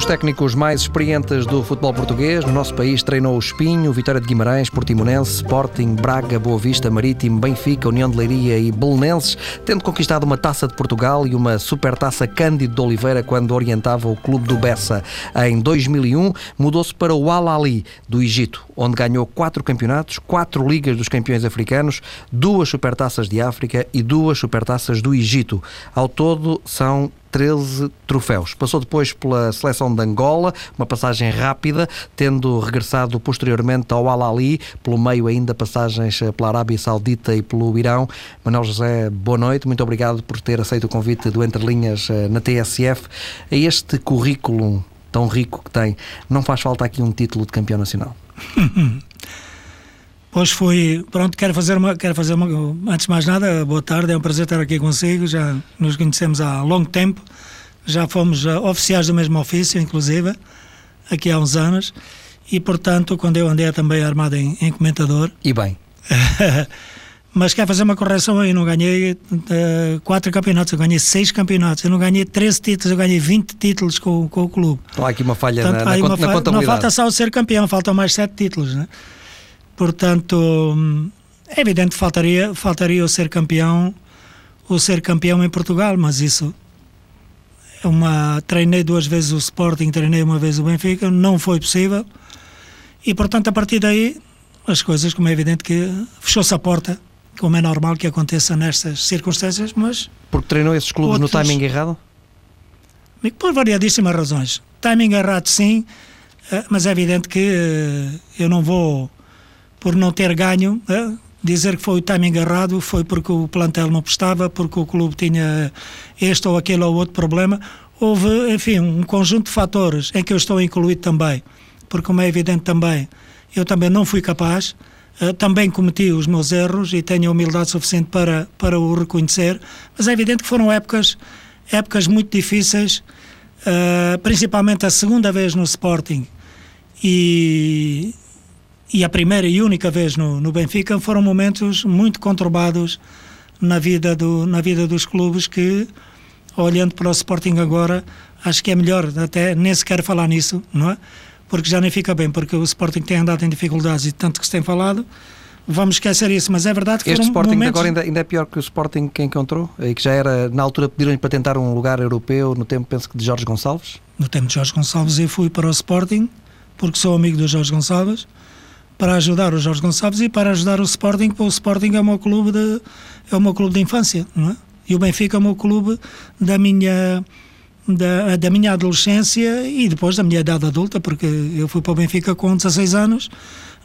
dos técnicos mais experientes do futebol português. No nosso país treinou o Espinho, Vitória de Guimarães, Portimonense, Sporting, Braga, Boa Vista, Marítimo, Benfica, União de Leiria e Belenenses, tendo conquistado uma taça de Portugal e uma supertaça Cândido de Oliveira quando orientava o clube do Bessa. Em 2001, mudou-se para o Al-Ali, do Egito, onde ganhou quatro campeonatos, quatro ligas dos campeões africanos, duas supertaças de África e duas supertaças do Egito. Ao todo, são 13 troféus. Passou depois pela seleção de Angola, uma passagem rápida, tendo regressado posteriormente ao Al-Ali, pelo meio ainda passagens pela Arábia Saudita e pelo Irão. Manuel José, boa noite, muito obrigado por ter aceito o convite do Entre Linhas eh, na TSF. Este currículo tão rico que tem, não faz falta aqui um título de campeão nacional? Pois foi, pronto, quero fazer uma, quero fazer uma, antes de mais nada, boa tarde, é um prazer estar aqui consigo, já nos conhecemos há longo tempo, já fomos uh, oficiais do mesmo ofício, inclusive, aqui há uns anos, e portanto, quando eu andei também armado em, em comentador. E bem. Mas quero fazer uma correção aí, não ganhei uh, quatro campeonatos, eu ganhei seis campeonatos, eu não ganhei 13 títulos, eu ganhei 20 títulos com, com o clube. Então há aqui uma falha Portanto, na, na, uma na contabilidade. Não falta só ser campeão, faltam mais sete títulos, né? Portanto, é evidente que faltaria, faltaria o ser campeão, o ser campeão em Portugal, mas isso é uma treinei duas vezes o Sporting, treinei uma vez o Benfica, não foi possível. E portanto, a partir daí, as coisas, como é evidente que fechou-se a porta, como é normal que aconteça nestas circunstâncias, mas porque treinou esses clubes outros, no timing errado? Por variadíssimas razões. Timing errado, sim, eh, mas é evidente que eh, eu não vou por não ter ganho. Dizer que foi o timing errado foi porque o plantel não prestava, porque o clube tinha este ou aquele ou outro problema. Houve, enfim, um conjunto de fatores em que eu estou incluído também, porque, como é evidente também, eu também não fui capaz, uh, também cometi os meus erros e tenho a humildade suficiente para, para o reconhecer, mas é evidente que foram épocas, épocas muito difíceis, uh, principalmente a segunda vez no Sporting e, e a primeira e única vez no, no Benfica foram momentos muito conturbados na vida, do, na vida dos clubes que, olhando para o Sporting agora, acho que é melhor até nem sequer falar nisso, não é? Porque já nem fica bem, porque o Sporting tem andado em dificuldades e tanto que se tem falado, vamos esquecer isso, mas é verdade que este Sporting momentos... agora ainda, ainda, é pior que o Sporting que encontrou e que já era, na altura pediram-lhe para tentar um lugar europeu no tempo, penso que de Jorge Gonçalves? No tempo de Jorge Gonçalves eu fui para o Sporting, porque sou amigo do Jorge Gonçalves, para ajudar o Jorge Gonçalves e para ajudar o Sporting, porque o Sporting é o meu clube de, é o meu clube de infância, não é? E o Benfica é o meu clube da minha da, da minha adolescência e depois da minha idade adulta, porque eu fui para o Benfica com 16 anos,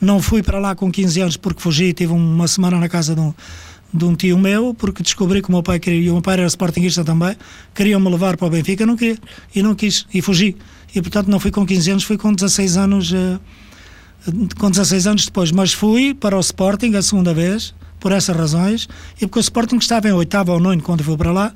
não fui para lá com 15 anos porque fugi, tive uma semana na casa de um, de um tio meu, porque descobri que o meu pai queria, e o meu pai era sportinguista também, queriam-me levar para o Benfica, não queria, e não quis, e fugi. E portanto não fui com 15 anos, fui com 16 anos uh, com 16 anos depois, mas fui para o Sporting a segunda vez, por essas razões, e porque o Sporting estava em oitavo ou nono quando fui para lá,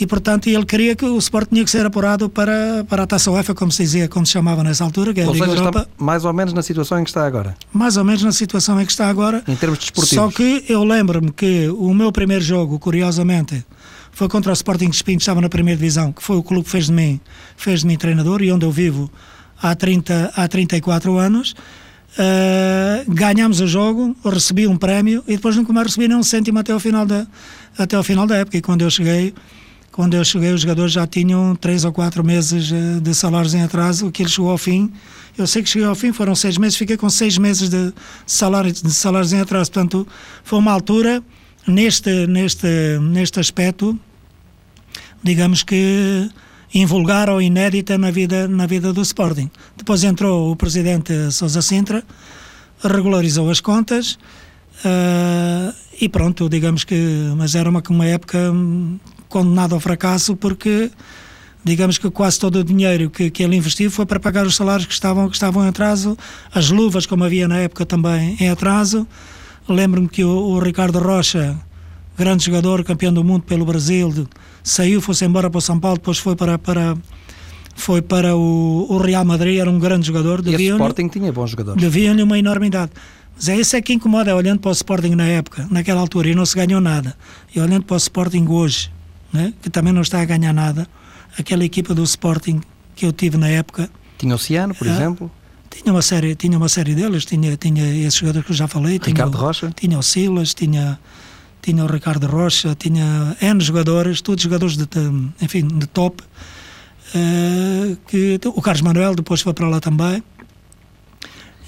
e portanto ele queria que o Sporting tinha que ser apurado para, para a Taça UEFA, como se dizia, como se chamava nessa altura, que é a Liga seja, Europa. mais ou menos na situação em que está agora. Mais ou menos na situação em que está agora. Em termos desportivos. Só que eu lembro-me que o meu primeiro jogo, curiosamente, foi contra o Sporting de Espinho, que estava na primeira divisão, que foi o clube que fez de mim, fez de mim treinador, e onde eu vivo há, 30, há 34 anos. Uh, ganhámos o jogo, recebi um prémio e depois nunca mais recebi nem um cêntimo até ao final da, até ao final da época. E quando eu cheguei, quando eu cheguei, os jogadores já tinham três ou quatro meses uh, de salários em atraso, que ele chegou ao fim. Eu sei que cheguei ao fim, foram seis meses, fiquei com seis meses de, salário, de salários em atraso. Portanto, foi uma altura, neste, neste, neste aspecto, digamos que invulgar ou inédita na vida, na vida do Sporting. Depois entrou o presidente Sousa Sintra, regularizou as contas uh, e pronto, digamos que. Mas era uma, uma época condenada ao fracasso porque digamos que quase todo o dinheiro que, que ele investiu foi para pagar os salários que estavam, que estavam em atraso, as luvas, como havia na época também em atraso. Lembro-me que o, o Ricardo Rocha, grande jogador, campeão do mundo pelo Brasil, saiu, foi-se embora para o São Paulo, depois foi para, para, foi para o, o Real Madrid, era um grande jogador. E o Sporting tinha bons jogadores. Deviam-lhe uma enormidade. Mas é isso é que incomoda, olhando para o Sporting na época, naquela altura, e não se ganhou nada. E olhando para o Sporting hoje, né, que também não está a ganhar nada, aquela equipa do Sporting que eu tive na época. Tinha Oceano, por ah, exemplo? Tinha uma série, tinha uma série deles, tinha, tinha esses jogadores que eu já falei. Ricardo tinha, Rocha? Tinha o Silas, tinha, tinha o Ricardo Rocha, tinha N jogadores, todos jogadores de, enfim, de top. Uh, que, o Carlos Manuel depois foi para lá também.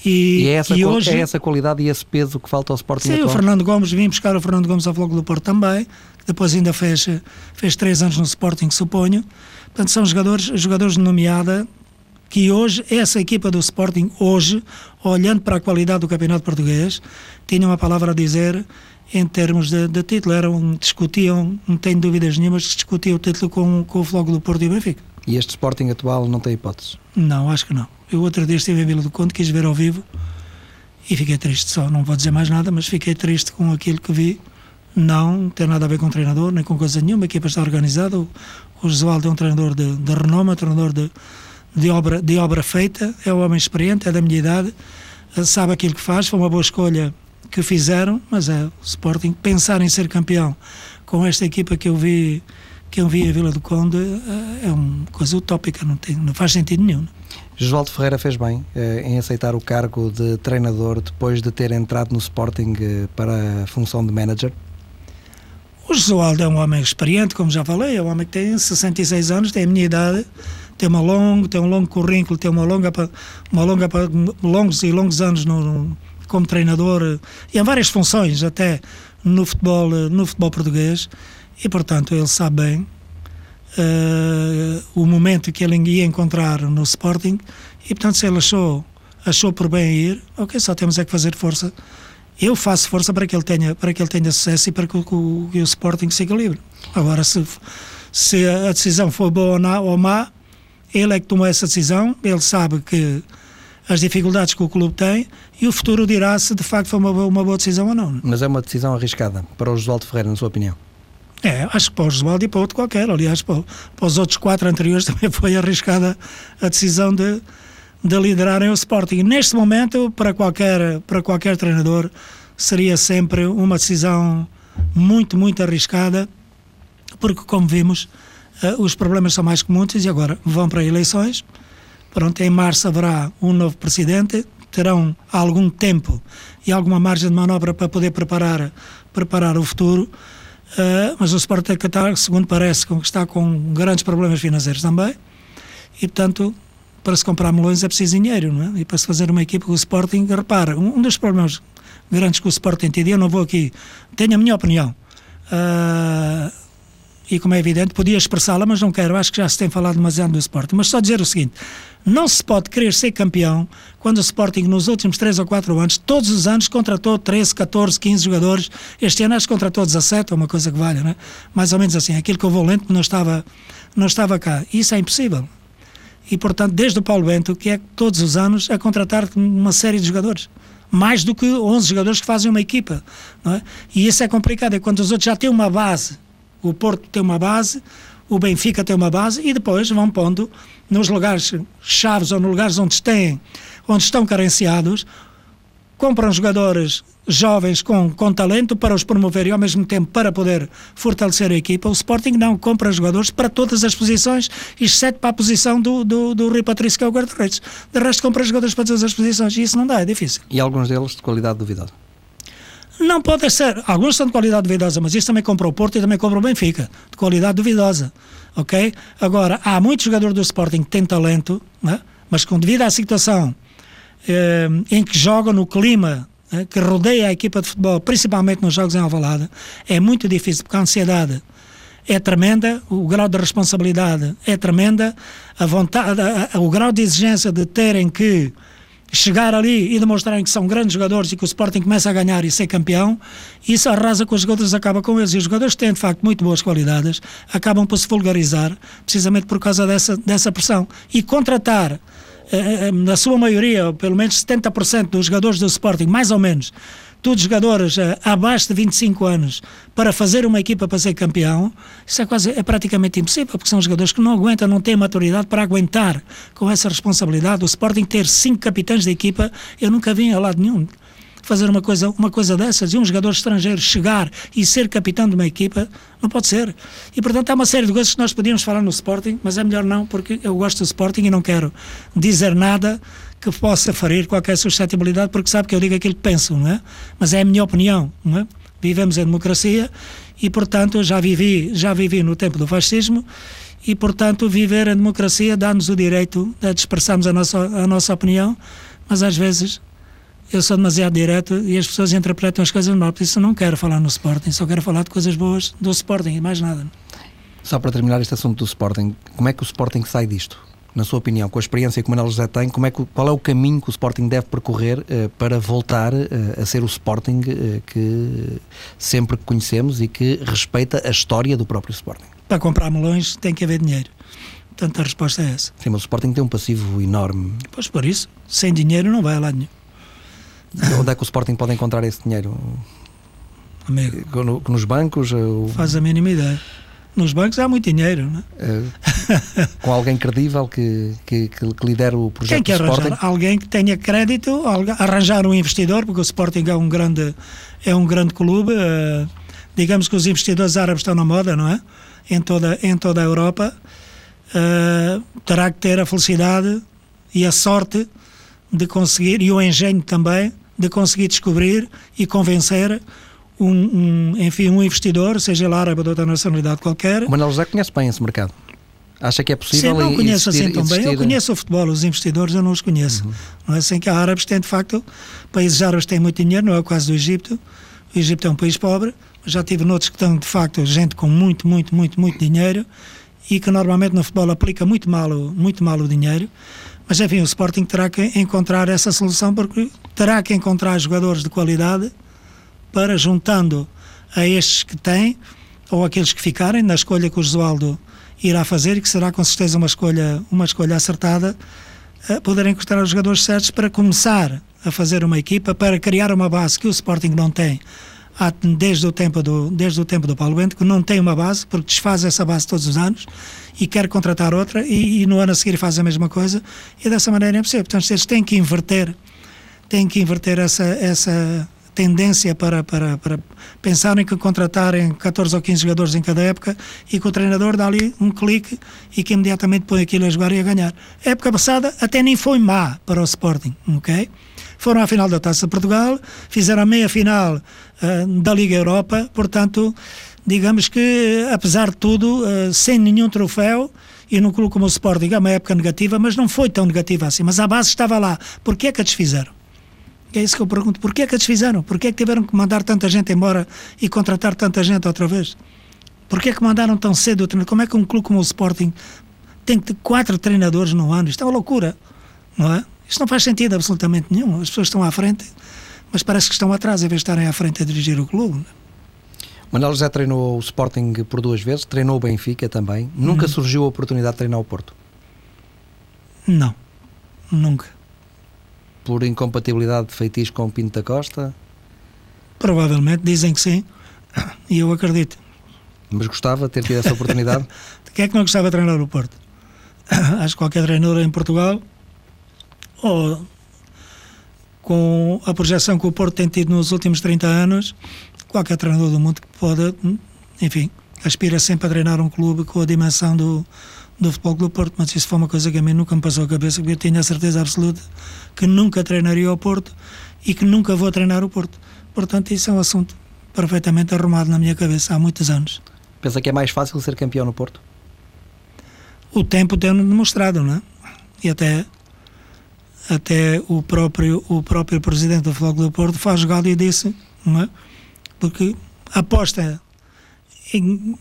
E, e, é, essa, e hoje, é essa qualidade e esse peso que falta ao Sporting Sim, atual? o Fernando Gomes, vim buscar o Fernando Gomes ao Floco do Porto também, depois ainda fez, fez três anos no Sporting, suponho. Portanto, são jogadores, jogadores de nomeada que hoje, essa equipa do Sporting, hoje, olhando para a qualidade do Campeonato Português, tinha uma palavra a dizer em termos de, de título. Eram, discutiam, não tenho dúvidas nenhumas, discutiam o título com, com o Floco do Porto e o Benfica. E este Sporting atual não tem hipótese? Não, acho que não. Eu outro dia estive em Vila do Conde, quis ver ao vivo e fiquei triste só. Não vou dizer mais nada, mas fiquei triste com aquilo que vi. Não tem nada a ver com o treinador, nem com coisa nenhuma. A equipa está organizada. O, o Josualdo é um treinador de, de renome, um treinador de, de, obra, de obra feita. É um homem experiente, é da minha idade, sabe aquilo que faz. Foi uma boa escolha que fizeram, mas é o Sporting pensar em ser campeão com esta equipa que eu vi que eu vi a Vila do Conde eh, é uma coisa utópica, não, tem, não faz sentido nenhum. Josualdo Ferreira fez bem eh, em aceitar o cargo de treinador depois de ter entrado no Sporting eh, para a função de manager? O Josualdo é um homem experiente, como já falei, é um homem que tem 66 anos, tem a minha idade, tem uma longa, tem um longo currículo, tem uma longa, uma longa longos e longos anos no, no, como treinador e em várias funções até no futebol, no futebol português e, portanto, ele sabe bem uh, o momento que ele ia encontrar no Sporting e, portanto, se ele achou, achou por bem ir, ok, só temos é que fazer força. Eu faço força para que ele tenha, para que ele tenha sucesso e para que o, o Sporting se equilibre. Agora, se, se a decisão foi boa ou má, ele é que tomou essa decisão, ele sabe que as dificuldades que o clube tem e o futuro dirá se de facto foi uma, uma boa decisão ou não. Mas é uma decisão arriscada para o Josualdo Ferreira, na sua opinião? É, acho que para o Oswaldo e para outro qualquer. Aliás, para, para, os outros quatro anteriores também foi arriscada a decisão de, de liderarem o Sporting. Neste momento, para qualquer, para qualquer treinador, seria sempre uma decisão muito, muito arriscada, porque, como vimos, uh, os problemas são mais comuns e agora vão para eleições. Pronto, em março haverá um novo presidente, terão algum tempo e alguma margem de manobra para poder preparar, preparar o futuro. Uh, mas o Sporting Qatar, segundo parece, está com grandes problemas financeiros também. E, portanto, para se comprar melões é preciso dinheiro, não é? E para se fazer uma equipa o Sporting, repara, um, um dos problemas grandes que o Sporting tem, eu não vou aqui, tenho a minha opinião. Uh, e como é evidente, podia expressá-la, mas não quero, acho que já se tem falado demasiado do Sporting. Mas só dizer o seguinte: não se pode querer ser campeão quando o Sporting, nos últimos 3 ou 4 anos, todos os anos contratou 13, 14, 15 jogadores. Este ano acho que contratou 17, é uma coisa que vale, não é? Mais ou menos assim. Aquilo que eu vou lento não estava, não estava cá. Isso é impossível. E, portanto, desde o Paulo Bento, que é todos os anos a contratar uma série de jogadores mais do que 11 jogadores que fazem uma equipa. É? E isso é complicado, é quando os outros já têm uma base o Porto tem uma base, o Benfica tem uma base e depois vão pondo nos lugares chaves ou nos lugares onde, têm, onde estão carenciados, compram jogadores jovens com, com talento para os promover e ao mesmo tempo para poder fortalecer a equipa. O Sporting não compra jogadores para todas as posições, exceto para a posição do, do, do Rui Patrício, que é o guarda-redes. De resto, compra jogadores para todas as posições e isso não dá, é difícil. E alguns deles de qualidade duvidosa? Não pode ser. Alguns são de qualidade duvidosa, mas isso também compra o Porto e também compra o Benfica, de qualidade duvidosa. Ok? Agora, há muitos jogadores do Sporting que têm talento, né? mas com devido à situação eh, em que jogam no clima né? que rodeia a equipa de futebol, principalmente nos jogos em Alvalade, é muito difícil, porque a ansiedade é tremenda, o grau de responsabilidade é tremenda, a vontade, a, a, o grau de exigência de terem que chegar ali e demonstrarem que são grandes jogadores e que o Sporting começa a ganhar e ser campeão, isso arrasa com os jogadores, acaba com eles. E os jogadores têm, de facto, muito boas qualidades, acabam por se vulgarizar, precisamente por causa dessa, dessa pressão. E contratar, eh, eh na sua maioria, pelo menos 70% dos jogadores do Sporting, mais ou menos, todos jogadores uh, abaixo de 25 anos para fazer uma equipa para ser campeão, isso é, quase, é praticamente impossível, porque são jogadores que não aguentam, não têm maturidade para aguentar com essa responsabilidade. O Sporting ter cinco capitães da equipa, eu nunca vi em lado nenhum. fazer uma coisa, uma coisa dessas e um jogador estrangeiro chegar e ser capitão de uma equipa, não pode ser. E portanto há uma série de coisas que nós podíamos falar no Sporting, mas é melhor não, porque eu gosto do Sporting e não quero dizer nada que possa ferir qualquer suscetibilidade, porque sabe que eu digo aquilo que penso, não é? Mas é a minha opinião, não é? Vivemos em democracia e, portanto, já vivi, já vivi no tempo do fascismo e, portanto, viver a democracia dá-nos o direito de expressarmos a nossa, a nossa opinião, mas às vezes eu sou demasiado direto e as pessoas interpretam as coisas mal, por isso eu não quero falar no Sporting, só quero falar de coisas boas do Sporting e mais nada. Só para terminar este assunto do Sporting, como é que o Sporting sai disto? Na sua opinião, com a experiência que o Manuel José tem, como é que, qual é o caminho que o Sporting deve percorrer uh, para voltar uh, a ser o Sporting uh, que sempre conhecemos e que respeita a história do próprio Sporting? Para comprar melões tem que haver dinheiro. Portanto, a resposta é essa. Sim, mas o Sporting tem um passivo enorme. Pois por isso, sem dinheiro não vai a lado nenhum. Onde é que o Sporting pode encontrar esse dinheiro? Amigo. Nos bancos? Ou... Faz a mínima ideia. Nos bancos há muito dinheiro, não é? com alguém credível que, que, que lidera o projeto Quem quer arranjar? Alguém que tenha crédito, arranjar um investidor, porque o Sporting é um grande, é um grande clube. Uh, digamos que os investidores árabes estão na moda, não é? Em toda, em toda a Europa. Uh, terá que ter a felicidade e a sorte de conseguir, e o engenho também, de conseguir descobrir e convencer um, um, enfim, um investidor, seja ele árabe ou de outra nacionalidade qualquer. O Manuel José conhece bem esse mercado. Acha que é possível? Sim, não conheço existir, assim tão bem. Eu conheço o futebol, os investidores eu não os conheço. Uhum. Não é assim que há árabes têm, de facto, países árabes têm muito dinheiro, não é o caso do Egito. O Egito é um país pobre. Já tive noutros que estão, de facto, gente com muito, muito, muito, muito dinheiro e que normalmente no futebol aplica muito mal, muito mal o dinheiro. Mas enfim, o Sporting terá que encontrar essa solução porque terá que encontrar jogadores de qualidade para, juntando a estes que tem, ou aqueles que ficarem, na escolha que o Josualdo irá fazer e que será com certeza uma escolha, uma escolha acertada, poder encontrar os jogadores certos para começar a fazer uma equipa, para criar uma base que o Sporting não tem desde o tempo do, desde o tempo do Paulo Bento, que não tem uma base, porque desfaz essa base todos os anos e quer contratar outra e, e no ano a seguir faz a mesma coisa e dessa maneira é possível. Portanto, eles têm que inverter, têm que inverter essa, essa tendência para, para, para pensarem que contratarem 14 ou 15 jogadores em cada época e que o treinador dá ali um clique e que imediatamente põe aquilo a jogar e a ganhar. A época passada até nem foi má para o Sporting, ok? Foram à final da Taça de Portugal, fizeram a meia final uh, da Liga Europa, portanto, digamos que, apesar de tudo, uh, sem nenhum troféu, e no clube como o Sporting é uma época negativa, mas não foi tão negativa assim. Mas a base estava lá. Porquê é que a desfizeram? É isso que eu pergunto. Porquê é que a desfizeram? Porquê é que tiveram que mandar tanta gente embora e contratar tanta gente outra vez? Porquê é que mandaram tão cedo o treinador? Como é que um clube como o Sporting tem que ter quatro treinadores no ano? Isto é uma loucura, não é? Isto não faz sentido absolutamente nenhum. As pessoas estão à frente, mas parece que estão atrás em vez de estarem à frente a dirigir o clube. Manuel José treinou o Sporting por duas vezes, treinou o Benfica também. Nunca hum. surgiu a oportunidade de treinar o Porto? Não, nunca. Por incompatibilidade de feitiço com o Pinto da Costa? Provavelmente, dizem que sim, e eu acredito. Mas gostava de ter tido essa oportunidade? Quem é que não gostava de treinar o Porto? Acho que qualquer treinador em Portugal, ou com a projeção que o Porto tem tido nos últimos 30 anos, qualquer treinador do mundo que pode, enfim, aspira sempre a treinar um clube com a dimensão do, do Futebol do Porto, mas isso foi uma coisa que a mim nunca me passou a cabeça, porque eu tinha a certeza absoluta que nunca treinaria o Porto e que nunca vou treinar o Porto. Portanto, isso é um assunto perfeitamente arrumado na minha cabeça há muitos anos. Pensa que é mais fácil ser campeão no Porto? O tempo tem-nos demonstrado, não é? E até até o próprio o próprio presidente do Futebol do Porto faz galo e disse, não é? porque aposta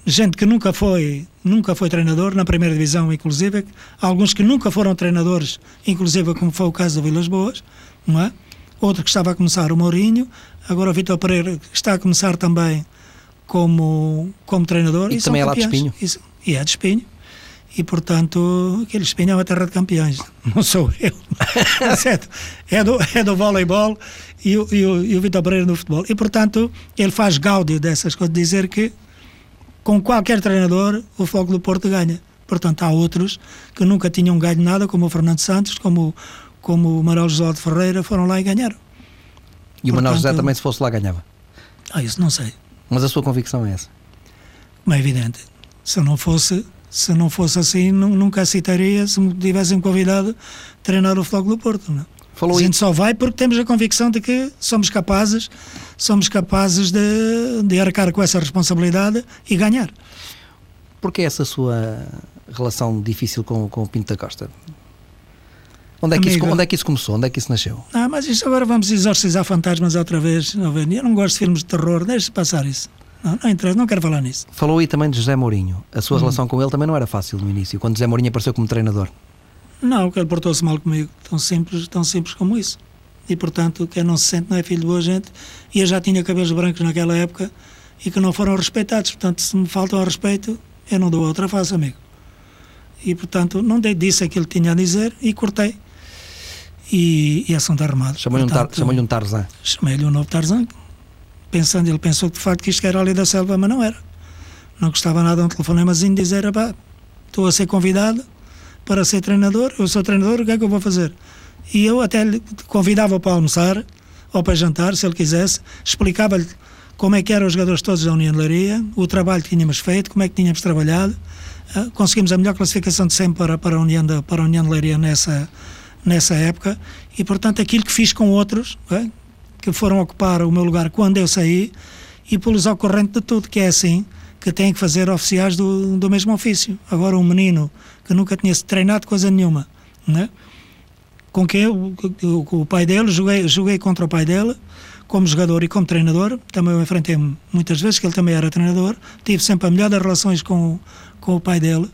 gente que nunca foi nunca foi treinador na primeira divisão inclusive. Alguns que nunca foram treinadores inclusive como foi o caso do Vilas Boas não é? Outro que estava a começar o Mourinho. Agora o Vitor Pereira está a começar também como como treinador e, e também é lá de Espinho. Isso, e é de Espinho. E portanto aquele Espinho é uma terra de campeões. Não sou eu. É do, é do voleibol e o, e o, e o Vitor Pereira no futebol. E, portanto, ele faz gáudio dessas coisas, dizer que com qualquer treinador o Foco do Porto ganha. Portanto, há outros que nunca tinham ganho nada, como o Fernando Santos, como, como o Manuel José de Ferreira, foram lá e ganharam. E o Manuel José também, se fosse lá, ganhava? Ah, isso não sei. Mas a sua convicção é essa? Como é evidente. Se não fosse, se não fosse assim, nunca aceitaria se me tivessem convidado a treinar o Futebol do Porto. Não? Falou a gente só vai porque temos a convicção de que somos capazes, somos capazes de, de arcar com essa responsabilidade e ganhar. Porquê essa sua relação difícil com, com o Pinto da Costa? Onde é, que isso, onde é que isso começou? Onde é que isso nasceu? Ah, mas isso agora vamos exorcizar fantasmas outra vez. Eu não gosto de filmes de terror, deixe passar isso. Não, não interessa, não quero falar nisso. Falou aí também de José Mourinho. A sua hum. relação com ele também não era fácil no início, quando José Mourinho apareceu como treinador. Não, que ele portou-se mal comigo, tão simples, tão simples como isso. E portanto, quem não se sente não é filho de boa gente. E eu já tinha cabelos brancos naquela época e que não foram respeitados. Portanto, se me faltam ao respeito, eu não dou outra face, amigo. E portanto, não dei, disse aquilo que tinha a dizer e cortei. E, e assunto arrumado. Chamou-lhe um, tar, chamou um Tarzan. Chamei-lhe um novo Tarzan. Pensando, ele pensou de facto que isto era ali da selva, mas não era. Não gostava nada de um telefonemazinho dizer: estou a ser convidado para ser treinador, eu sou treinador, o que é que eu vou fazer? E eu até convidava para almoçar ou para jantar, se ele quisesse, explicava-lhe como é que eram os jogadores todos da União de Leiria, o trabalho que tínhamos feito, como é que tínhamos trabalhado. Uh, conseguimos a melhor classificação de sempre para, para, a, União de, para a União de Leiria nessa, nessa época e, portanto, aquilo que fiz com outros é? que foram ocupar o meu lugar quando eu saí e pô-los ao corrente de tudo, que é assim que têm que fazer oficiais do, do mesmo ofício. Agora, um menino que nunca tinha treinado coisa nenhuma, né? com quem eu, o, pai dele, joguei, joguei contra o pai dele, como jogador e como treinador, também eu enfrentei muitas vezes, que ele também era treinador, tive sempre a melhor das relações com, com o pai dele,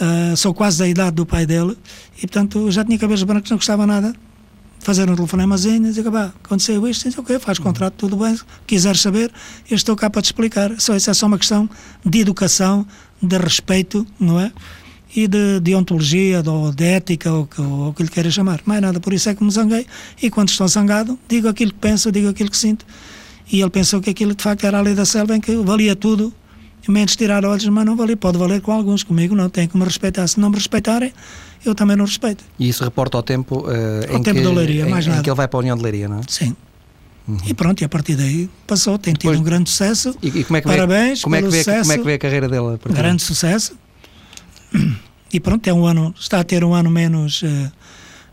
uh, sou quase da idade do pai dele, e portanto já tinha cabelos brancos, não gostava nada, fazer um telefonemazinho dizer, aconteceu isto, diz, ok, faz contrato, tudo bem, quiseres saber, eu estou cá para te explicar, só isso é só uma questão de educação, de respeito, não é? E de, de ontologia, ou de ética, ou, ou o que lhe queira chamar. Mais nada, por isso é que me zanguei. E quando estou zangado, digo aquilo que penso, digo aquilo que sinto. E ele pensou que aquilo de facto era a lei da selva em que valia tudo, menos tirar olhos, mas não valia. Pode valer com alguns, comigo não, tem que me respeitar. Se não me respeitarem, eu também não respeito. E isso reporta ao tempo, uh, ao em, tempo que, da Leiria, em, mais nada. em que ele vai para a União de Leiria, não é? Sim. Uhum. E pronto, e a partir daí passou, tem tido Depois, um grande sucesso. E, e como é que Parabéns, vê, como é que vê, sucesso, como é que vê a carreira dela? Grande sucesso e pronto, é um ano, está a ter um ano menos, uh,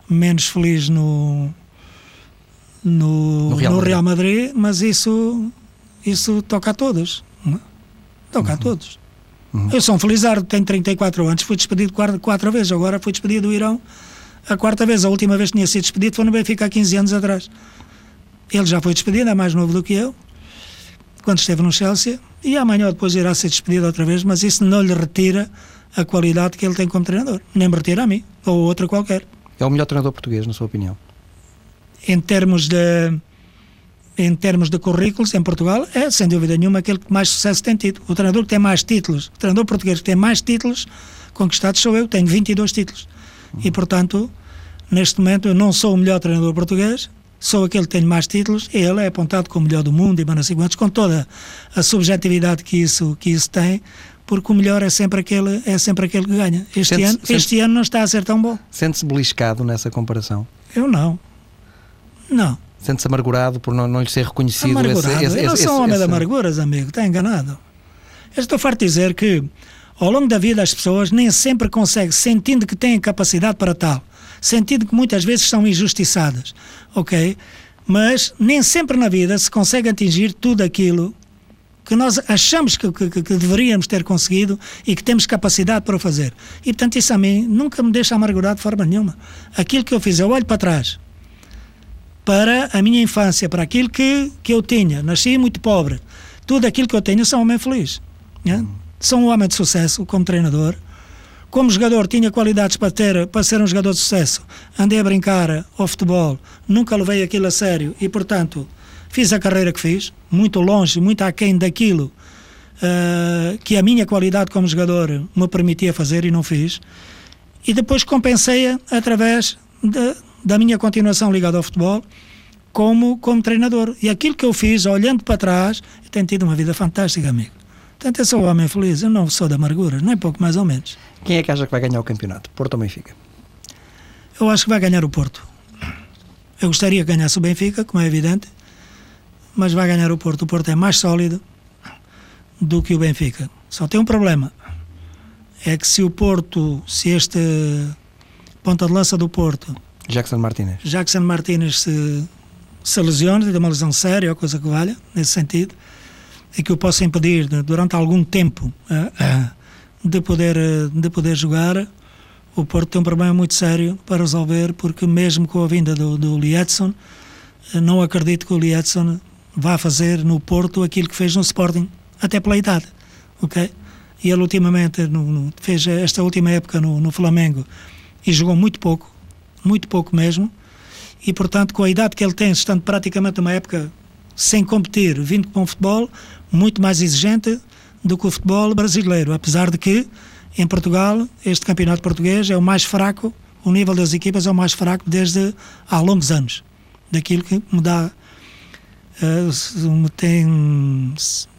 menos feliz no, no, no, Real, no Real, Madrid, mas isso, isso toca a todos. É? Toca uhum. a todos. Uhum. Eu sou um felizardo, tenho 34 anos, fui despedido quatro, quatro vezes, agora fui despedido do Irão a quarta vez. A última vez que tinha sido despedido foi no Benfica há 15 anos atrás. Ele já foi despedido, é mais novo do que eu, quando esteve no Chelsea, e amanhã depois irá ser despedido outra vez, mas isso não lhe retira a qualidade que ele tem como treinador. Nem me retira a mim, ou outra qualquer. É o melhor treinador português, na sua opinião? Em termos de em termos de currículos em Portugal, é sem dúvida nenhuma aquele que mais sucesso tem tido. O treinador que tem mais títulos, o treinador português que tem mais títulos conquistados sou eu, tenho 22 títulos. E portanto, neste momento eu não sou o melhor treinador português, sou aquele que tem mais títulos, e ele é apontado como o melhor do mundo e Manas quantos, com toda a subjetividade que isso, que isso tem, porque o melhor é sempre aquele, é sempre aquele que ganha. Este, ano, este ano não está a ser tão bom. Sente-se beliscado nessa comparação? Eu não. Não. Sente-se amargurado por não, não lhe ser reconhecido amargurado. Esse, esse, Eu não sou um homem esse... de amarguras, amigo, está enganado. Eu estou farto de dizer que ao longo da vida as pessoas nem sempre conseguem, sentindo que têm capacidade para tal, sentindo que muitas vezes são injustiçadas, ok? Mas nem sempre na vida se consegue atingir tudo aquilo que nós achamos que, que, que, deveríamos ter conseguido e que temos capacidade para fazer. E, portanto, isso a mim nunca me deixa amargurado de forma nenhuma. Aquilo que eu fiz, eu olho para trás, para a minha infância, para aquilo que, que eu tinha. Nasci muito pobre. Tudo aquilo que eu tenho, sou um homem feliz. Né? Sou um homem de sucesso como treinador. Como jogador, tinha qualidades para, ter, para ser um jogador de sucesso. Andei a brincar ao futebol, nunca levei aquilo a sério e, portanto, Fiz a carreira que fiz, muito longe, muito aquém daquilo uh, que a minha qualidade como jogador me permitia fazer e não fiz. E depois compensei-a através de, da minha continuação ligada ao futebol como, como treinador. E aquilo que eu fiz, olhando para trás, eu tenho tido uma vida fantástica, amigo. Portanto, eu sou um homem feliz, eu não sou de amargura, nem pouco mais ou menos. Quem é que acha que vai ganhar o campeonato? Porto ou Benfica? Eu acho que vai ganhar o Porto. Eu gostaria que ganhasse o Benfica, como é evidente, mas vai ganhar o Porto. O Porto é mais sólido do que o Benfica. Só tem um problema. É que se o Porto, se este ponta de lança do Porto, Jackson Martinez, Jackson Martinez se, se lesiona, tem uma lesão séria, ou coisa que valha, nesse sentido, e que o possa impedir de, durante algum tempo uh, uh, de, poder, uh, de poder jogar, o Porto tem um problema muito sério para resolver, porque mesmo com a vinda do, do Lietzson, não acredito que o Lietzson vá fazer no Porto aquilo que fez no Sporting, até pela idade, ok? E ele ultimamente no, no, fez esta última época no, no Flamengo e jogou muito pouco, muito pouco mesmo, e portanto com a idade que ele tem, estando praticamente uma época sem competir, vindo com o futebol, muito mais exigente do que o futebol brasileiro, apesar de que em Portugal este campeonato português é o mais fraco, o nível das equipas é o mais fraco desde há longos anos, daquilo que me dá uh, tem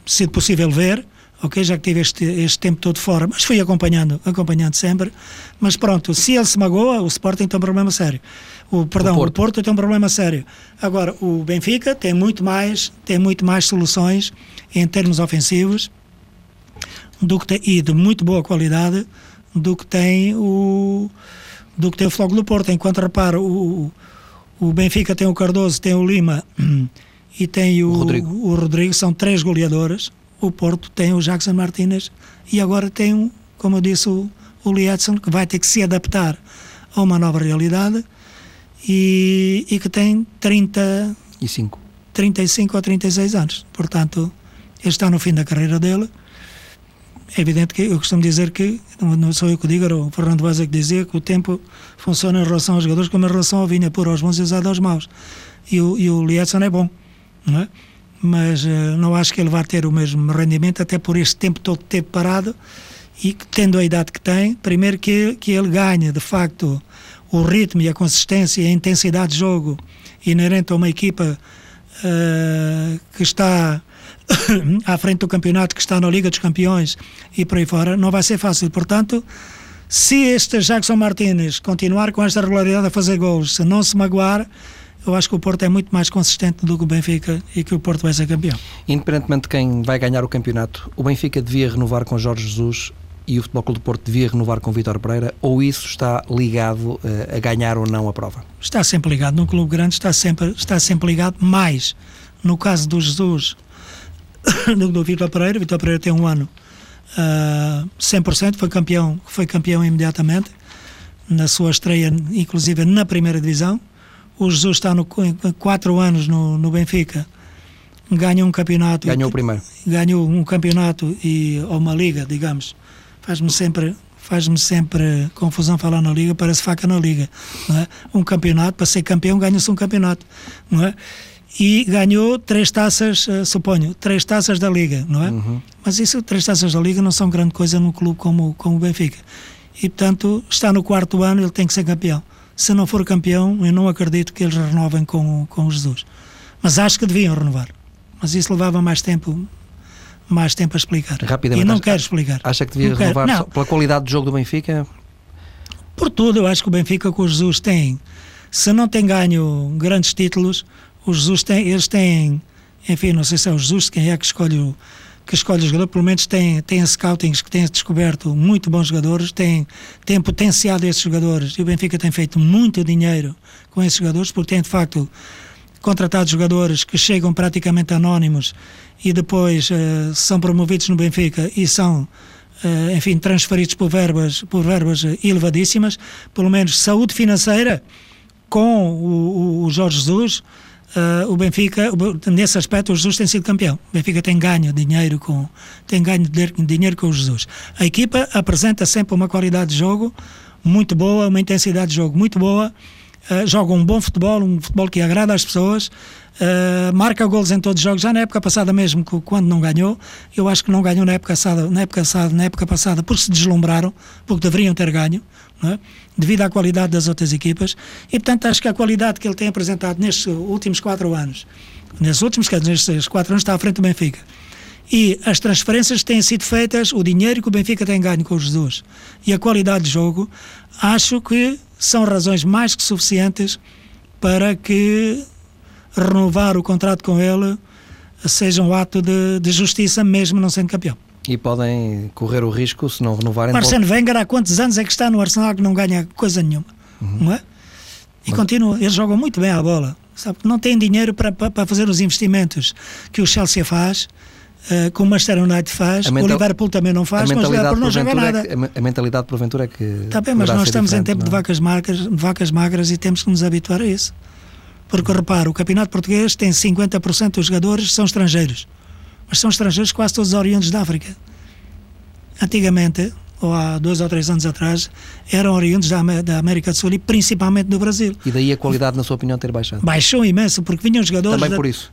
sido possível ver ok? Já que tive este, este tempo todo fora, mas fui acompanhando, acompanhando sempre. Mas pronto, se ele se magoa, o Sporting tem um problema sério. O, perdão, o Porto. o Porto tem um problema sério. Agora, o Benfica tem muito mais, tem muito mais soluções em termos ofensivos do que tem, e de muito boa qualidade do que tem o do que tem o Flogo do Porto. Enquanto repara, o, o Benfica tem o Cardoso, tem o Lima e tem o, o Rodrigo. o Rodrigo, são três goleadores o Porto tem o Jackson Martinez e agora tem, como eu disse, o, o Lietzen, que vai ter que se adaptar a uma nova realidade e, e que tem 35 35 ou 36 anos. Portanto, ele está no fim da carreira dele. É evidente que eu costumo dizer que, não sou eu que digo, era o Fernando Vaz que dizia que o tempo funciona em relação aos jogadores como em relação ao vinho, é pôr aos bons e usado aos maus. E o, e o Lietzen é bom, não é? mas uh, não acho que ele vá ter o mesmo rendimento, até por este tempo todo que teve parado e tendo a idade que tem, primeiro que, que ele ganhe, de facto, o ritmo e a consistência e a intensidade de jogo inerente a uma equipa uh, que está à frente do campeonato, que está na Liga dos Campeões e por aí fora, não vai ser fácil. Portanto, se este Jackson Martínez continuar com esta regularidade a fazer gols, se não se magoar, eu acho que o Porto é muito mais consistente do que o Benfica e que o Porto vai ser campeão. Independentemente de quem vai ganhar o campeonato, o Benfica devia renovar com Jorge Jesus e o Futebol Clube do Porto devia renovar com Vítor Pereira ou isso está ligado uh, a ganhar ou não a prova? Está sempre ligado. Num clube grande está sempre, está sempre ligado. Mais, no caso do Jesus, do, do Vítor Pereira, Vítor Pereira tem um ano uh, eh, 100%, foi campeão, foi campeão imediatamente na sua estreia, inclusive na primeira divisão o Jesus está no, quatro anos no, no Benfica, ganha um campeonato. Ganhou o primeiro. Ganhou um campeonato e, ou uma liga, digamos. Faz-me sempre faz-me sempre confusão falar na liga, parece faca na liga. Não é? Um campeonato, para ser campeão, ganha-se um campeonato. Não é? E ganhou três taças, uh, suponho, três taças da liga, não é? Uhum. Mas isso, três taças da liga, não são grande coisa num clube como, como o Benfica. E, portanto, está no quarto ano, ele tem que ser campeão se não for campeão, eu não acredito que eles renovem com, com o Jesus. Mas acho que deviam renovar. Mas isso levava mais tempo mais tempo a explicar. Rapidamente, e não quero explicar. Acha que devia não renovar pela qualidade do jogo do Benfica? Por tudo, eu acho que o Benfica com o Jesus tem, se não tem ganho grandes títulos, o Jesus tem, eles têm, enfim, não sei se é o Jesus quem é que escolhe o, que escolhe jogador, pelo menos tem, tem scoutings que têm descoberto muito bons jogadores, tem, tem potenciado esses jogadores. E o Benfica tem feito muito dinheiro com esses jogadores, porque tem de facto contratado jogadores que chegam praticamente anónimos e depois uh, são promovidos no Benfica e são, uh, enfim, transferidos por verbas, por verbas elevadíssimas, pelo menos saúde financeira com o, o Jorge Jesus Uh, o Benfica, nesse aspecto, o Jesus tem sido campeão. O Benfica tem ganho dinheiro com, tem ganho dinheiro com o Jesus. A equipa apresenta sempre uma qualidade de jogo muito boa, uma intensidade de jogo muito boa, uh, joga um bom futebol, um futebol que agrada às pessoas, uh, marca golos em todos os jogos, já na época passada mesmo, quando não ganhou, eu acho que não ganhou na época passada, na época passada, na época passada porque se deslumbraram, porque deveriam ter ganho, é? devido à qualidade das outras equipas. E, portanto, acho que a qualidade que ele tem apresentado nestes últimos quatro anos, nestes últimos, nestes quatro anos, está à frente do Benfica. E as transferências que têm sido feitas, o dinheiro que o Benfica tem ganho com o Jesus e a qualidade de jogo, acho que são razões mais que suficientes para que renovar o contrato com ele seja um ato de, de justiça, mesmo não sendo campeão. E podem correr o risco, se não renovarem... Arsene Wenger há quantos anos é que está no Arsenal que não ganha coisa nenhuma? Uhum. Não é? E Mas... continua, eles jogam muito bem a bola. Sabe? Não têm dinheiro para, para, para fazer os investimentos que o Chelsea faz, uh, como o Manchester United faz, mental... o Liverpool também não faz, mas o Liverpool não joga nada. É que, a mentalidade porventura é que. Está bem, mas nós estamos em tempo não? de é? vacas, magras, vacas magras e temos que nos habituar a isso. Porque repara, o campeonato português tem 50% dos jogadores são estrangeiros, mas são estrangeiros quase todos oriundos da África. Antigamente, ou há dois ou três anos atrás, eram oriundos da, da, América do Sul e principalmente do Brasil. E daí a qualidade, na sua opinião, ter baixado? Baixou imenso, porque vinham jogadores da,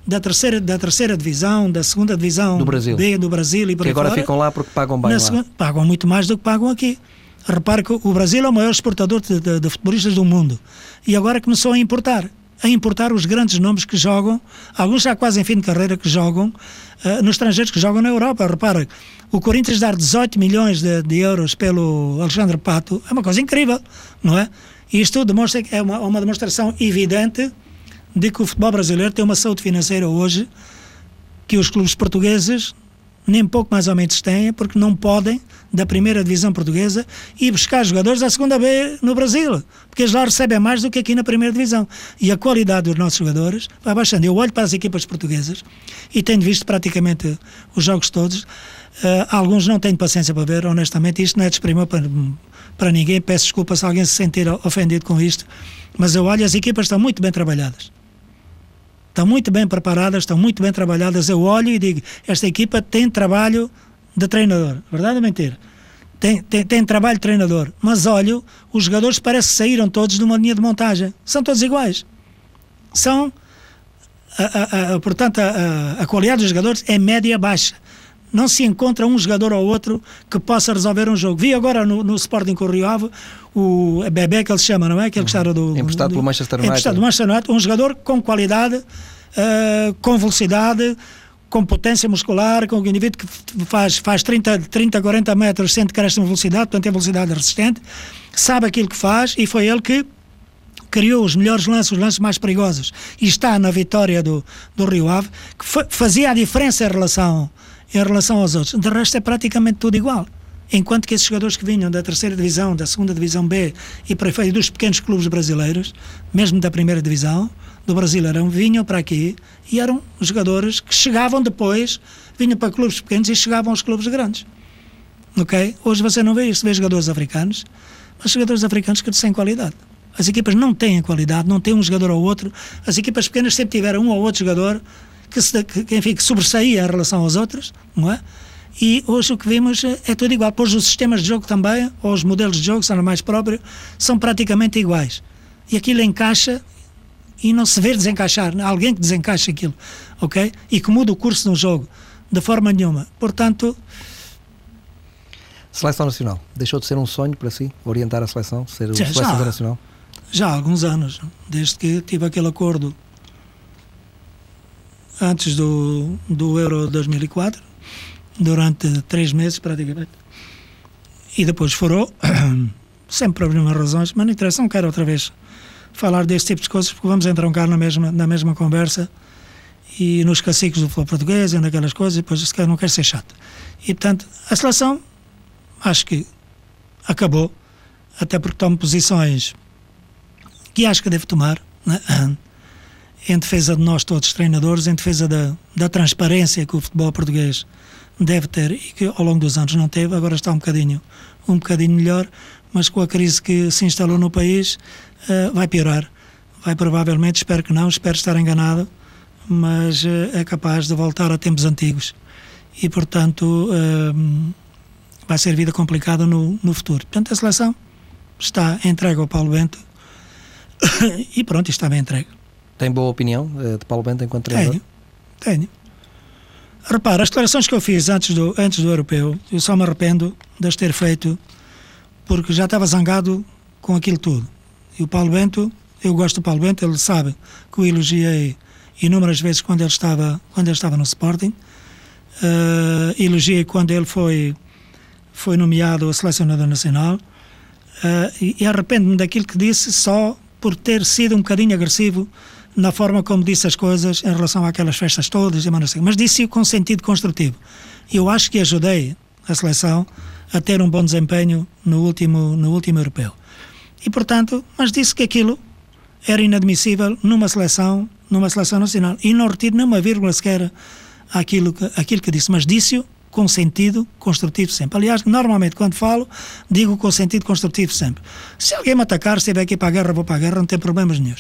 da, terceira, da terceira divisão, da segunda divisão do Brasil. B do Brasil e por Que agora fora, ficam lá porque pagam bem. Segunda, pagam muito mais do que pagam aqui. Repare que o Brasil é o maior exportador de, de, de futebolistas do mundo e agora começou a importar a importar os grandes nomes que jogam, alguns já quase em fim de carreira que jogam, uh, nos estrangeiros que jogam na Europa. Repara, o Corinthians dar 18 milhões de, de, euros pelo Alexandre Pato é uma coisa incrível, não é? Isto demonstra, é uma, uma demonstração evidente de que o futebol brasileiro tem uma saúde financeira hoje que os clubes portugueses nem pouco mais ou menos têm, porque não podem, da primeira divisão portuguesa, ir buscar jogadores da segunda B no Brasil, porque eles lá recebem mais do que aqui na primeira divisão. E a qualidade dos nossos jogadores vai baixando. Eu olho para as equipas portuguesas e tenho visto praticamente os jogos todos. Uh, alguns não tenho paciência para ver, honestamente, isto não é desprimor para, para ninguém. Peço desculpa se alguém se sentir ofendido com isto, mas eu olho, as equipas estão muito bem trabalhadas estão muito bem preparadas, estão muito bem trabalhadas. Eu olho e digo: esta equipa tem trabalho de treinador. Verdade ou mentira? Tem, tem, tem trabalho de treinador. Mas olho, os jogadores parece que saíram todos de uma linha de montagem. São todos iguais. São. A, a, a, portanto, a, qualidade dos jogadores é média baixa. Não se encontra um jogador ou outro que possa resolver um jogo. Vi agora no, no Sporting com o Rio Ave o Bebé, que ele se chama, não é? Aquele que está do. Emprestado do, pelo Manchester United. Emprestado do Manchester United. Um jogador com qualidade, uh, com velocidade, com potência muscular, com o indivíduo que faz, faz 30, 30, 40 metros sem decréscimo de velocidade, portanto tem velocidade resistente, sabe aquilo que faz e foi ele que criou os melhores lances, os lances mais perigosos e está na vitória do, do Rio Ave, que fazia a diferença em relação, em relação aos outros. De resto é praticamente tudo igual. Enquanto que esses jogadores que vinham da terceira divisão, da segunda divisão B e para dos pequenos clubes brasileiros, mesmo da primeira divisão, do Brasileirão, vinham para aqui e eram jogadores que chegavam depois, vinham para clubes pequenos e chegavam aos clubes grandes. Ok? Hoje você não vê isso, vê jogadores africanos, mas jogadores africanos que têm qualidade. As equipas não têm qualidade, não têm um jogador ou outro. As equipas pequenas sempre tiveram um ou outro jogador que, se, que, enfim, que sobressaía em relação aos outros, não é? E hoje o que vimos é tudo igual. Pois os sistemas de jogo também, ou os modelos de jogo, são mais próprios, são praticamente iguais. E aquilo encaixa e não se vê desencaixar. Há alguém que desencaixa aquilo, ok? E que muda o curso de um jogo, de forma nenhuma. Portanto. Seleção Nacional. Deixou de ser um sonho para si, orientar a seleção, ser o já, seleção já, nacional? Já há alguns anos, desde que tive aquele acordo antes do, do Euro 2004 durante três meses praticamente. E depois furou, sempre por algumas razões, mas não interessa, não quero outra vez falar deste tipo de coisas, porque vamos entroncar na mesma, na mesma conversa e nos caciques do futebol português e naquelas coisas, e depois se calhar não quero ser chato. E portanto, a seleção, acho que acabou, até porque tomo posições que acho que deve tomar, né? Em defesa de nós todos treinadores, em defesa da, da transparência que o futebol português deve ter e que ao longo dos anos não teve, agora está um bocadinho, um bocadinho melhor, mas com a crise que se instalou no país uh, vai piorar. Vai provavelmente, espero que não, espero estar enganado, mas uh, é capaz de voltar a tempos antigos e, portanto, uh, vai ser vida complicada no, no futuro. Portanto, a seleção está entregue ao Paulo Bento e pronto, está bem entregue. Tem boa opinião de Paulo Bento enquanto treinador? Tenho, tenho. Repara, as declarações que eu fiz antes do, antes do europeu, eu só me arrependo de as ter feito porque já estava zangado com aquilo tudo. E o Paulo Bento, eu gosto do Paulo Bento, ele sabe que o elogiei inúmeras vezes quando ele estava, quando ele estava no Sporting. Uh, elogiei quando ele foi, foi nomeado a selecionador nacional. Uh, e, e arrependo-me daquilo que disse só por ter sido um bocadinho agressivo na forma como disse as coisas em relação àquelas festas todas, mas disse com sentido construtivo. Eu acho que ajudei a seleção a ter um bom desempenho no último, no último europeu. E, portanto, mas disse que aquilo era inadmissível numa seleção, numa seleção nacional. E não retiro nenhuma vírgula sequer aquilo que, aquilo que disse, mas disse-o com sentido construtivo sempre. Aliás, normalmente quando falo, digo com sentido construtivo sempre. Se alguém me atacar, se estiver aqui para a guerra, vou para a guerra, não tem problemas nenhum.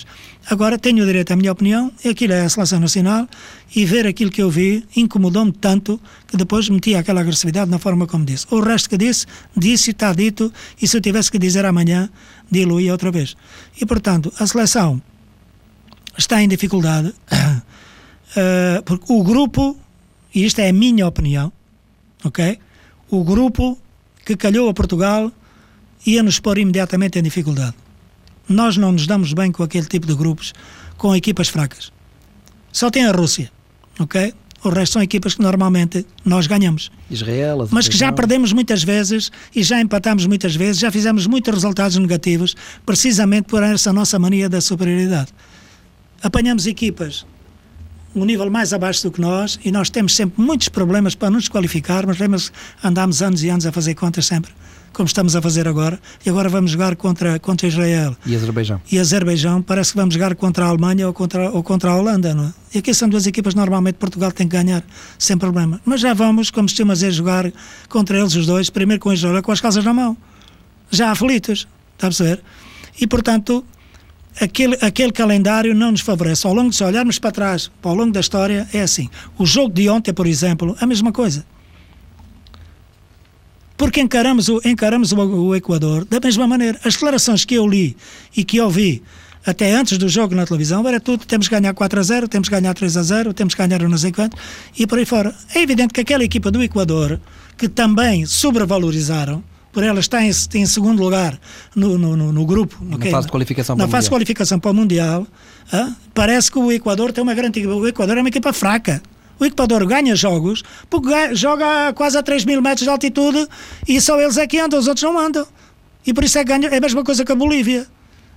Agora, tenho o direito à minha opinião, aquilo é a seleção nacional, e ver aquilo que eu vi incomodou-me tanto que depois meti aquela agressividade na forma como disse. O resto que disse, disse, está dito, e se eu tivesse que dizer amanhã, diluía outra vez. E, portanto, a seleção está em dificuldade, uh, porque o grupo, e isto é a minha opinião, ok? O grupo que calhou a Portugal ia nos pôr imediatamente em dificuldade. Nós não nos damos bem com aquele tipo de grupos, com equipas fracas. Só tem a Rússia, ok? O resto são equipas que normalmente nós ganhamos. Israel, Mas que já perdemos muitas vezes e já empatamos muitas vezes, já fizemos muitos resultados negativos, precisamente por essa nossa mania da superioridade. Apanhamos equipas um nível mais abaixo do que nós e nós temos sempre muitos problemas para nos qualificarmos. Lembra-se, andámos anos e anos a fazer contas sempre, como estamos a fazer agora, e agora vamos jogar contra, contra Israel. E Azerbaijão. E Azerbaijão, parece que vamos jogar contra a Alemanha ou contra, ou contra a Holanda, não é? E aqui são duas equipas, normalmente Portugal tem que ganhar, sem problema. Mas já vamos, como costuma dizer, jogar contra eles os dois, primeiro com Israel, com as calças na mão. Já aflitos, está a perceber? E, portanto, aquele, aquele calendário não nos favorece. Ao longo, se olharmos para trás, ao longo da história, é assim. O jogo de ontem, por exemplo, a mesma coisa. Porque encaramos o, encaramos o, o Equador da mesma maneira. As declarações que eu li e que ouvi até antes do jogo na televisão era tudo, temos que ganhar 4 a 0, temos que ganhar 3 a 0, temos que ganhar não sei quanto, e por aí fora. É evidente que aquela equipa do Equador, que também sobrevalorizaram, por ela está em, em segundo lugar no, no, no, no grupo. Na okay? fase de qualificação na para fase de qualificação para o Mundial. Ah, parece que o Equador tem uma grande O Equador é uma equipa fraca. O Equador ganha jogos porque joga quase a 3 mil metros de altitude e só eles é que andam, os outros não andam. E por isso é que ganha. É a mesma coisa que a Bolívia.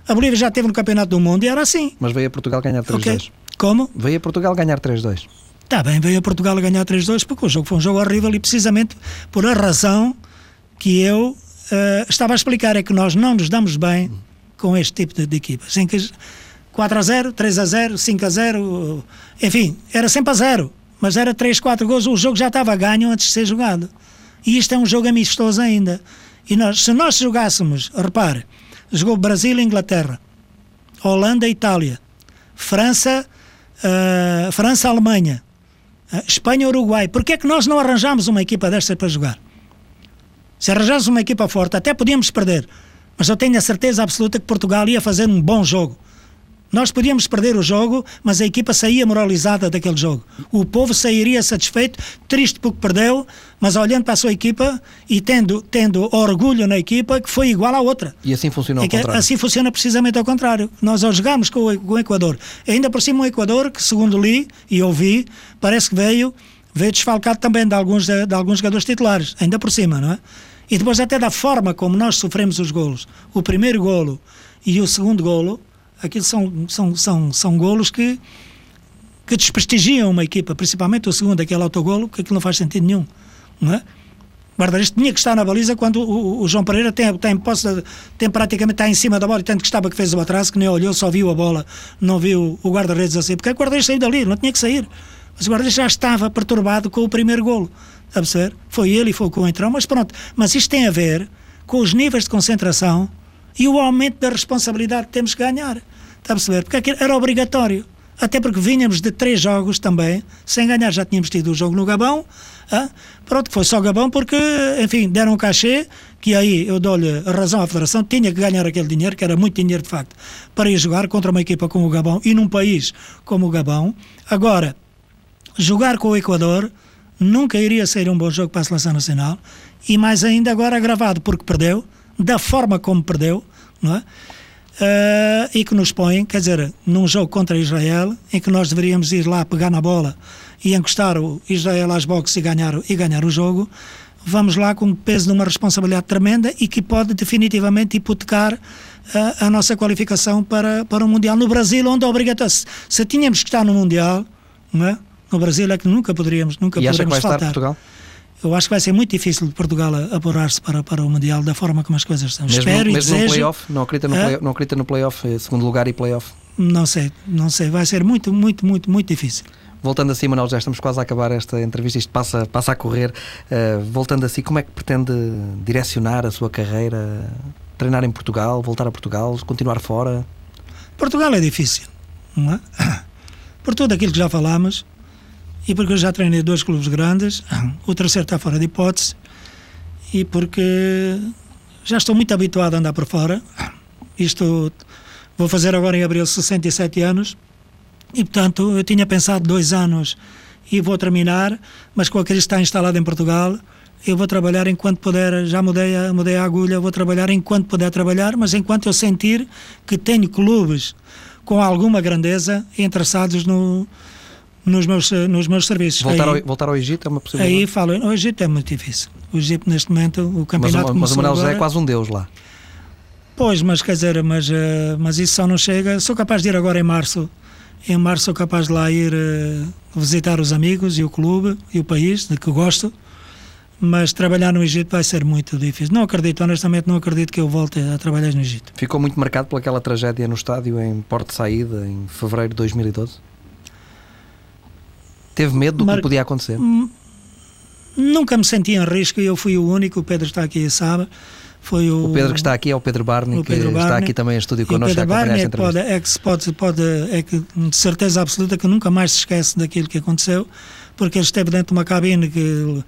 A Bolívia já teve no Campeonato do Mundo e era assim. Mas veio a Portugal ganhar 3-2. Okay. Como? Veio a Portugal ganhar 3-2. Está bem, veio a Portugal ganhar 3-2 porque o jogo foi um jogo horrível e precisamente por a razão que eu uh, estava a explicar, é que nós não nos damos bem com este tipo de, de equipas. Em que 4 a 0, 3 a 0, 5 a 0, enfim, era sempre a 0, mas era 3, 4 gols, o jogo já estava ganho antes de ser jogado. E isto é um jogo amistoso ainda. E nós, se nós jogássemos, repare, jogou Brasil e Inglaterra, Holanda e Itália, França, uh, França Alemanha, uh, Espanha Uruguai. Porquê é que nós não arranjamos uma equipa desta para jogar? Se arranjasse uma equipa forte, até podíamos perder. Mas eu tenho a certeza absoluta que Portugal ia fazer um bom jogo. Nós podíamos perder o jogo, mas a equipa saía moralizada daquele jogo. O povo sairia satisfeito, triste porque perdeu, mas olhando para a sua equipa e tendo, tendo orgulho na equipa que foi igual à outra. E assim funciona ao é contrário. Assim funciona precisamente ao contrário. Nós ao jogarmos com o, com o Equador, ainda por cima um Equador que, segundo li e ouvi, parece que veio, veio desfalcado também de alguns, de, de alguns jogadores titulares, ainda por cima, não é? E depois até da forma como nós sofremos os golos. O primeiro golo e o segundo golo, aquilo são, são, são, são golos que, que desprestigiam uma equipa, principalmente o segundo, aquele autogolo, que aquilo não faz sentido nenhum. Não é? O guarda-redes tinha que estar na baliza quando o, o, João Pereira tem, tem, posse, tem praticamente está em cima da bola, e tanto que estava que fez o atraso, que nem olhou, só viu a bola, não viu o guarda-redes assim, porque o guarda-redes saiu dali, não tinha que sair. Mas o guarda-redes já estava perturbado com o primeiro golo. A perceber? Foi ele e foi com o entrão, mas pronto. Mas isto tem a ver com os níveis de concentração e o aumento da responsabilidade que temos que ganhar. Está a perceber? Porque era obrigatório. Até porque vinhamos de três jogos também, sem ganhar, já tínhamos tido o jogo no Gabão. Ah, pronto, foi só Gabão porque, enfim, deram um cachê, que aí eu dou-lhe razão à Federação, tinha que ganhar aquele dinheiro, que era muito dinheiro de facto, para ir jogar contra uma equipa como o Gabão e num país como o Gabão. Agora, jogar com o Equador nunca iria ser um bom jogo para a Seleção Nacional e mais ainda agora agravado porque perdeu, da forma como perdeu, não é? Uh, e que nos põe, quer dizer, num jogo contra Israel, em que nós deveríamos ir lá pegar na bola e encostar o Israel às boxes e ganhar, e ganhar o jogo, vamos lá com o peso de uma responsabilidade tremenda e que pode definitivamente hipotecar a, a nossa qualificação para, para o Mundial. No Brasil, onde obrigatório, se tínhamos que estar no Mundial, não é? No Brasil é que nunca poderíamos, nunca e poderíamos acha que vai faltar. estar Portugal? Eu acho que vai ser muito difícil de Portugal apurar-se para, para o Mundial da forma como as coisas estão. Mesmo, Espero mesmo e desejo. no playoff? Não acredita no, play, não acredita no playoff, eh, segundo lugar e playoff? Não sei, não sei. Vai ser muito, muito, muito, muito difícil. Voltando assim, Manuel, já estamos quase a acabar esta entrevista, isto passa, passa a correr. Uh, voltando assim, como é que pretende direcionar a sua carreira? Treinar em Portugal, voltar a Portugal, continuar fora? Portugal é difícil, não é? Por tudo aquilo que já falámos e porque eu já treinei dois clubes grandes, o terceiro está fora de hipótese e porque já estou muito habituado a andar por fora. Isto vou fazer agora em abril 67 anos e, portanto, eu tinha pensado dois anos e vou terminar, mas com aquele que está instalado em Portugal, eu vou trabalhar enquanto puder, já mudei a, mudei a agulha, vou trabalhar enquanto puder trabalhar, mas enquanto eu sentir que tenho clubes com alguma grandeza interessados no, nos, meus, nos meus serviços. Voltar, aí, ao, voltar ao Egito é uma possibilidade? Aí falo, o Egito é muito difícil. O Egito, neste momento, o mas, campeonato o- mas o Manuel José é quase um deus lá. Pois, mas quer dizer, mas, eh, mas isso só não chega. Sou capaz de ir agora em março. Em março sou capaz de lá ir eh, visitar os amigos e o clube e o país, de que gosto. Mas trabalhar no Egito vai ser muito difícil. Não acredito, honestamente, não acredito que eu volte a trabalhar no Egito. Ficou muito marcado pelaquela tragédia no estádio em Porto de Saída, em fevereiro de 2012? Teve medo do Mar- que podia acontecer? Nunca me senti em risco eu fui o único. O Pedro está aqui e sabe. Foi o, O Pedro que está aqui é o Pedro Barney, o que Pedro está Barney. aqui também em estúdio o connosco a Pedro Barney é que, pode, é que pode, pode, é que de certeza absoluta que nunca mais se esquece daquilo que aconteceu, porque ele esteve dentro de uma cabine que,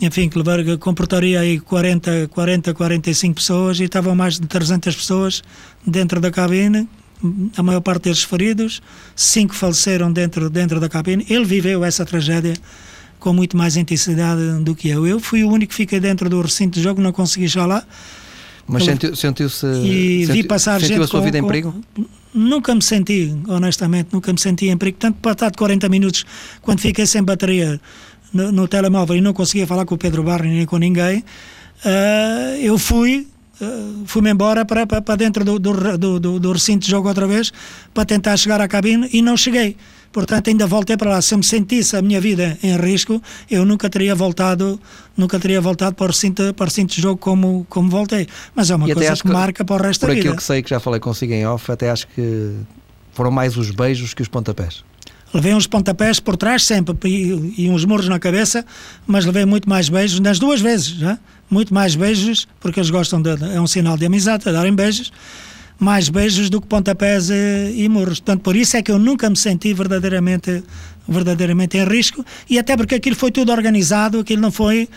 enfim, que levar- que comportaria aí 40, 40, 45 pessoas e estavam mais de 300 pessoas dentro da cabine, a maior parte deles feridos, cinco faleceram dentro, dentro da cabine. Ele viveu essa tragédia com muito mais intensidade do que eu. Eu fui o único que fiquei dentro do recinto de jogo, não consegui chegar lá. Mas Ele- sentiu- sentiu-se. E vi senti- passar sentiu gente a sua com- vida em com- perigo? Nunca me senti, honestamente, nunca me senti em perigo. Tanto passado 40 minutos, quando fiquei sem bateria no, no telemóvel e não conseguia falar com o Pedro Barney nem com ninguém, ah, eu fui, ah, fui-me embora para, para, para dentro do, do, do, do- recinto de jogo outra vez, para tentar chegar à cabine e não cheguei. Portanto, ainda voltei para lá. Se eu me sentisse a minha vida em risco, eu nunca teria voltado, nunca teria voltado para o recinto, para o recinto de jogo como, como voltei. Mas é uma E coisa que que, marca para o resto Por da aquilo vida. que sei que já falei consigo em off, até acho que foram mais os beijos que os pontapés. Levei uns pontapés por trás sempre e, e uns murros na cabeça, mas levei muito mais beijos, nas duas vezes, já? muito mais beijos, porque eles gostam de, é um sinal de amizade, de darem beijos, mais beijos do que pontapés e, e murros. Portanto, por isso é que eu nunca me senti verdadeiramente, verdadeiramente em risco, e até porque aquilo foi tudo organizado, aquilo não foi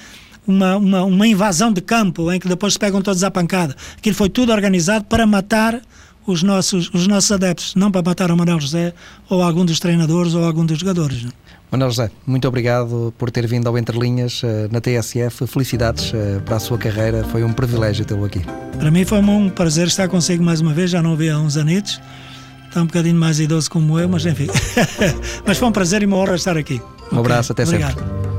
uma, uma, uma invasão de campo em que depois se pegam todos à pancada. Aquilo foi tudo organizado para matar os nossos, os nossos adeptos, não para matar o Manuel José ou algum dos treinadores ou algum dos jogadores. não. Manuel José, muito obrigado por ter vindo ao Entre Linhas eh, na TSF. Felicidades eh, para a sua carreira. Foi um privilégio tê-lo aqui. Para mim foi um prazer estar consigo mais uma vez, já não vi há uns anitos. Está um bocadinho mais idoso como eu, mas enfim. mas foi um prazer e uma honra estar aqui. Um abraço, até sempre. obrigado.